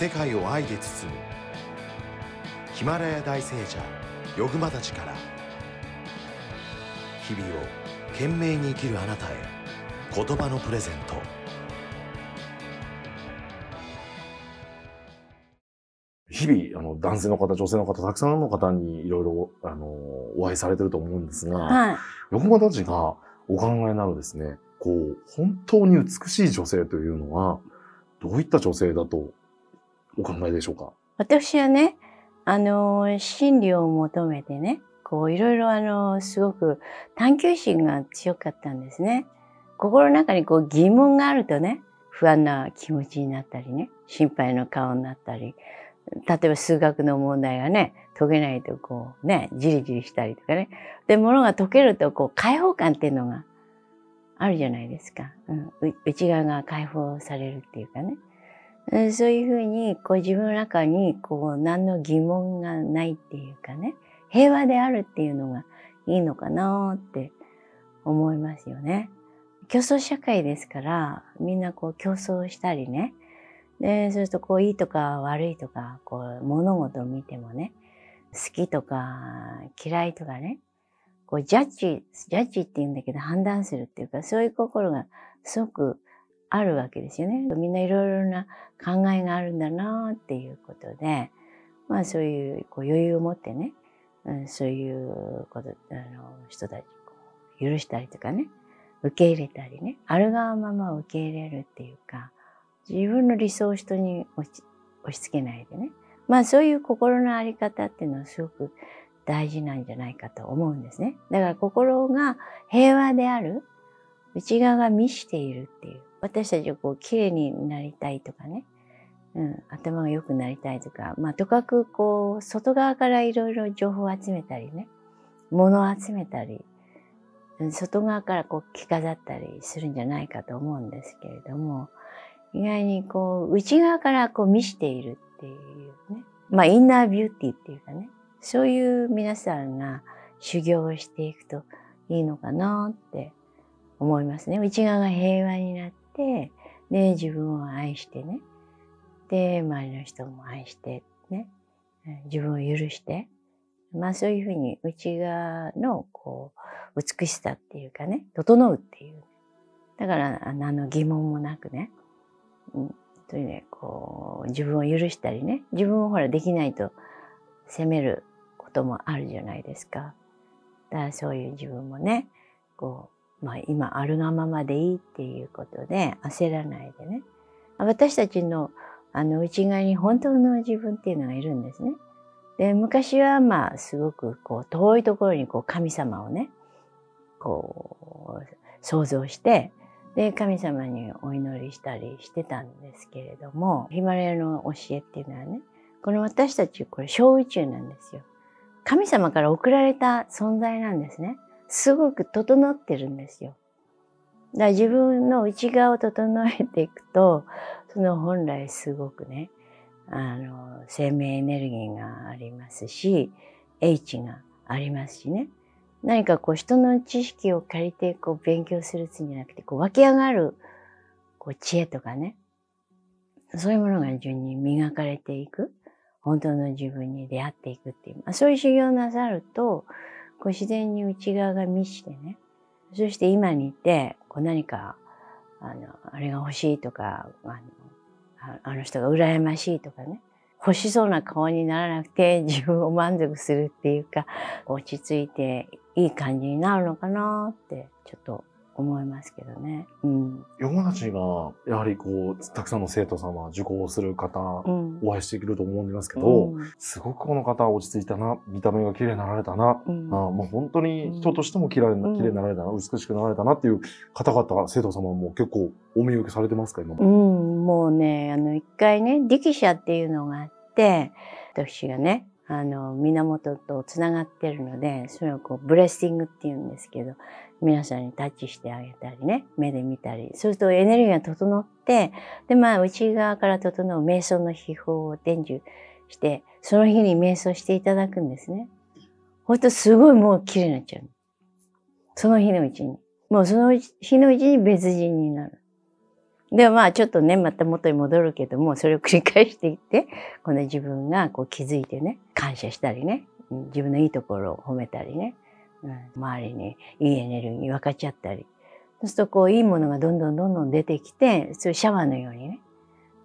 世界を愛で包むヒマラヤ大聖者ヨグマたちから日々を懸命に生きるあなたへ言葉のプレゼント日々、あの、男性の方、女性の方、たくさんの方にいろいろ、あの、お会いされてると思うんですが、はい。横間たちがお考えになるですね、こう、本当に美しい女性というのは、どういった女性だとお考えでしょうか？私はね、あの、真理を求めてね、こう、いろいろあの、すごく探求心が強かったんですね。心の中にこう疑問があるとね、不安な気持ちになったりね、心配の顔になったり、例えば数学の問題がね、解けないとこうね、じりじりしたりとかね。で、物が解けるとこう解放感っていうのがあるじゃないですか。うん、内側が解放されるっていうかね。そういうふうに、こう自分の中に、こう何の疑問がないっていうかね、平和であるっていうのがいいのかなって思いますよね。競争社会ですから、みんなこう競争したりね。で、そうするとこういいとか悪いとか、こう物事を見てもね、好きとか嫌いとかね、こうジャッジ、ジャッジって言うんだけど判断するっていうか、そういう心がすごくあるわけですよね。みんないろいろな考えがあるんだなっていうことで、まあそういうこう余裕を持ってね、うん、そういうこと、あの、人たちこう許したりとかね、受け入れたりね、あるがまま受け入れるっていうか、自分の理想を人に押し押し付けないでね。まあそういう心のあり方っていうのはすごく大事なんじゃないかと思うんですね。だから心が平和である、内側が満ちているっていう。私たちはこう綺麗になりたいとかね、うん、頭が良くなりたいとか、まあとかくこう外側からいろいろ情報を集めたりね、物を集めたり、外側からこう着飾ったりするんじゃないかと思うんですけれども、意外にこう内側からこう満ちているっていうね、まあインナービューティーっていうかね、そういう皆さんが修行をしていくといいのかなって思いますね。内側が平和になって、で、自分を愛してね。で、周りの人も愛してね。自分を許して。まあそういうふうに内側のこう、美しさっていうかね、整うっていう。だから、あのあの疑問もなくね。うん。というね、こう、自分を許したりね。自分をほらできないと責めることもあるじゃないですか。だからそういう自分もね、こう、まあ今あるがままでいいっていうことで焦らないでね。私たちのあの内側に本当の自分っていうのがいるんですね。で、昔はまあすごくこう遠いところにこう神様をね、こう想像して、で、神様にお祈りしたりしてたんですけれども、ヒマラヤの教えっていうのはね、この私たちこれ小宇宙なんですよ。神様から送られた存在なんですね。すごく整ってるんですよ。だから自分の内側を整えていくと、その本来すごくね、あの、生命エネルギーがありますし、H がありますしね。何かこう人の知識を借りてこう勉強するつんじゃなくて、こう湧き上がるこう知恵とかね。そういうものが順に磨かれていく。本当の自分に出会っていくっていう。まあ、そういう修行なさると、こう自然に内側が満ちてね。そして今にいて、こう何か、あの、あれが欲しいとか、あの、あの人が羨ましいとかね。欲しそうな顔にならなくて 自分を満足するっていうか、落ち着いていい感じになるのかなって、ちょっと思いますけどね。うん。横間たちが、やはりこう、たくさんの生徒様、受講する方、うん。お会いしていると思うんですけど、うんすごくこの方落ち着いたな、見た目が綺麗になられたな、うんあもう本当に人としても綺麗な、うん綺麗になられたな、美しくなられたなっていう方々、生徒様も結構お見受けされてますか、今うも。ん、もうね、あの、一回ね、力車っていうのがあって、私がね、あの、源とつながってるので、それをこう、ブレッシングっていうんですけど、皆さんにタッチしてあげたりね、目で見たり、そうするとエネルギーが整って、で、まあ、内側から整う瞑想の秘法を伝授して、その日に瞑想していただくんですね。ほんとすごいもう綺麗になっちゃう。その日のうちに。もうその日のうちに別人になる。で、まあちょっとね、また元に戻るけども、それを繰り返していって、この自分がこう気づいてね、感謝したりね、自分のいいところを褒めたりね、うん、周りにいいエネルギー分かっちゃったり。そうするとこういいものがどんどんどんどん出てきて、そういうシャワーのようにね、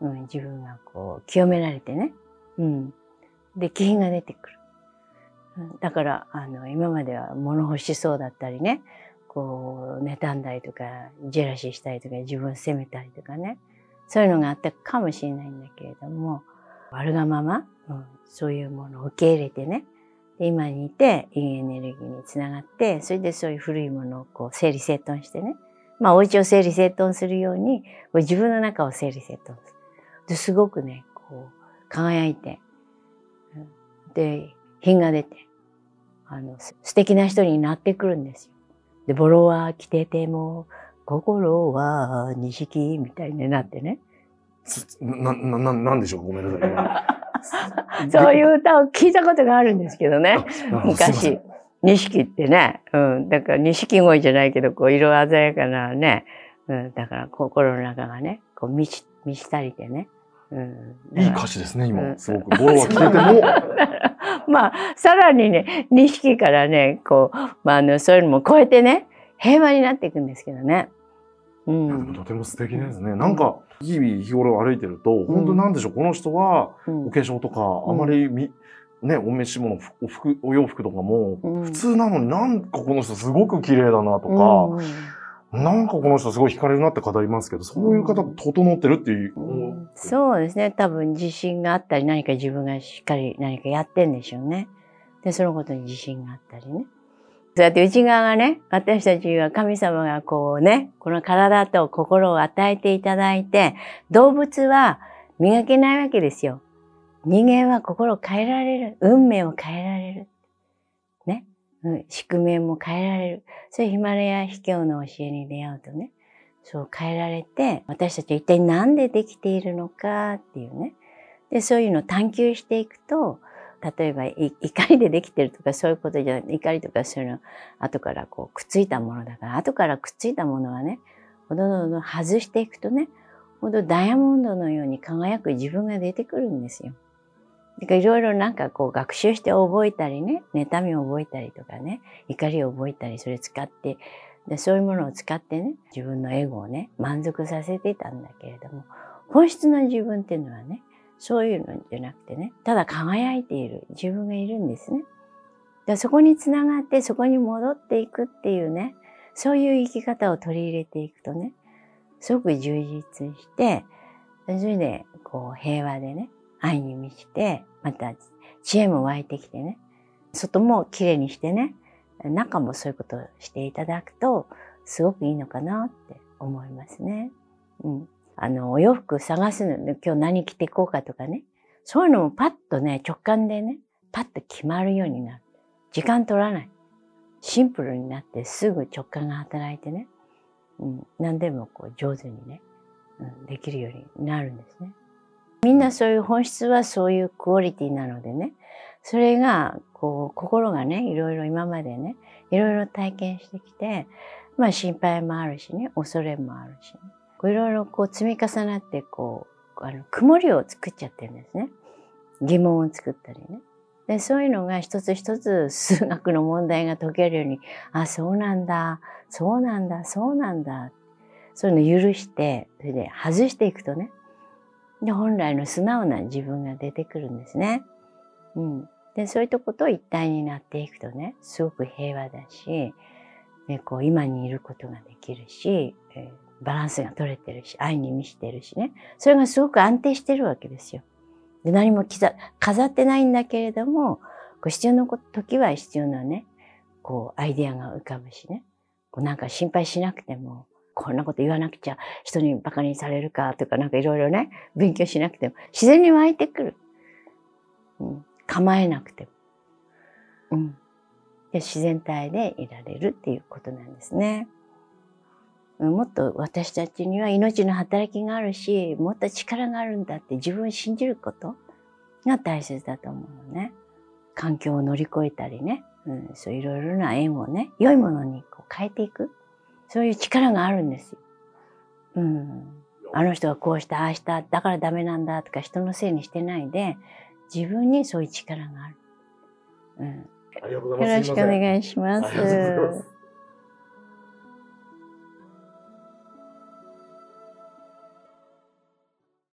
うん、自分がこう清められてね、うん。で、気品が出てくる。だから、あの、今までは物欲しそうだったりね、こう、妬んだりとか、ジェラシーしたりとか、自分を責めたりとかね、そういうのがあったかもしれないんだけれども、あるがまま、うん、そういうものを受け入れてね、今にいて、いいエネルギーにつながって、それでそういう古いものをこう整理整頓してね、まあお家を整理整頓するように、自分の中を整理整頓する。ですごくね、こう、輝いて、で、品が出て、あの、素敵な人になってくるんですよ。で、ボロは着てても、心は錦みたいになってね。な、な、な、なんでしょう？ごめんなさい。そういう歌を聞いたことがあるんですけどね。昔。錦ってね。うん。だから錦鯉じゃないけど、こう、色鮮やかなね。うん。だから心の中がね、こう、満ち、満ち足りてね。うん、いい歌詞ですね、今。うん、すごく。ボロは着てても。まあ、さらにね、錦からね、こう、まあ、あの、そういうのも超えてね、平和になっていくんですけどね。うん、とても素敵ですね。なんか、日々日頃歩いてると、本当なんでしょう、この人は、お化粧とか、あまりみ、ね、お召し物、お服、お洋服とかも、普通なのになんかこの人すごく綺麗だなとか、なんかこの人すごい惹かれるなって語りますけど、そういう方整ってるっていう、そうですね。多分自信があったり、何か自分がしっかり何かやってんでしょうね。で、そのことに自信があったりね。そうやって内側がね、私たちは神様がこうね、この体と心を与えていただいて、動物は磨けないわけですよ。人間は心を変えられる。運命を変えられる。ね。うん、宿命も変えられる。そういうヒマラヤ秘境の教えに出会うとね、そう変えられて、私たちは一体何でできているのかっていうね。で、そういうのを探求していくと、例えば怒りでできてるとかそういうことじゃない、怒りとかそういうの後からこうくっついたものだから、後からくっついたものはね、どんどんどん外していくとね、ほんとダイヤモンドのように輝く自分が出てくるんですよ。いろいろなんかこう学習して覚えたりね、妬みを覚えたりとかね、怒りを覚えたり、それ使って、でそういうものを使ってね、自分のエゴをね、満足させていたんだけれども、本質の自分っていうのはね、そういうのじゃなくてね、ただ輝いている自分がいるんですね。でそこにつながってそこに戻っていくっていうね、そういう生き方を取り入れていくとね、すごく充実して、それでこう平和でね、愛に満ちて、また知恵も湧いてきてね、外もきれいにしてね、中もそういうことをしていただくと、すごくいいのかなって思いますね。うん。あの、お洋服探すの、今日何着ていこうかとかね。そういうのもパッとね、直感でね、パッと決まるようになる。時間取らない。シンプルになってすぐ直感が働いてね、うん、何でもこう上手にね、うん、できるようになるんですね。みんなそういう本質はそういうクオリティなのでね、それが、こう、心がね、いろいろ今までね、いろいろ体験してきて、まあ心配もあるしね、恐れもあるしね。いろいろこう積み重なってこう、あの、曇りを作っちゃってるんですね。疑問を作ったりね。で、そういうのが一つ一つ数学の問題が解けるように、あ、そうなんだ、そうなんだ、そうなんだ。そういうのを許して、それで外していくとね。で、本来の素直な自分が出てくるんですね。うん。で、そういったことを一体になっていくとね、すごく平和だし、でこう今にいることができるし、えーバランスが取れてるし、愛に満ちてるしね。それがすごく安定してるわけですよ。で何も飾ってないんだけれども、こう必要な時は必要なね、こうアイデアが浮かぶしね。こうなんか心配しなくても、こんなこと言わなくちゃ人に馬鹿にされるかとかなんかいろいろね、勉強しなくても自然に湧いてくる。うん、構えなくても。うん。で自然体でいられるっていうことなんですね。もっと私たちには命の働きがあるし、もっと力があるんだって自分を信じることが大切だと思うのね。環境を乗り越えたりね、うん、そういろいろな縁をね、良いものにこう変えていく。そういう力があるんですよ。うん。あの人がこうした、ああした、だからダメなんだとか人のせいにしてないで、自分にそういう力がある。うん、よろしくお願いします。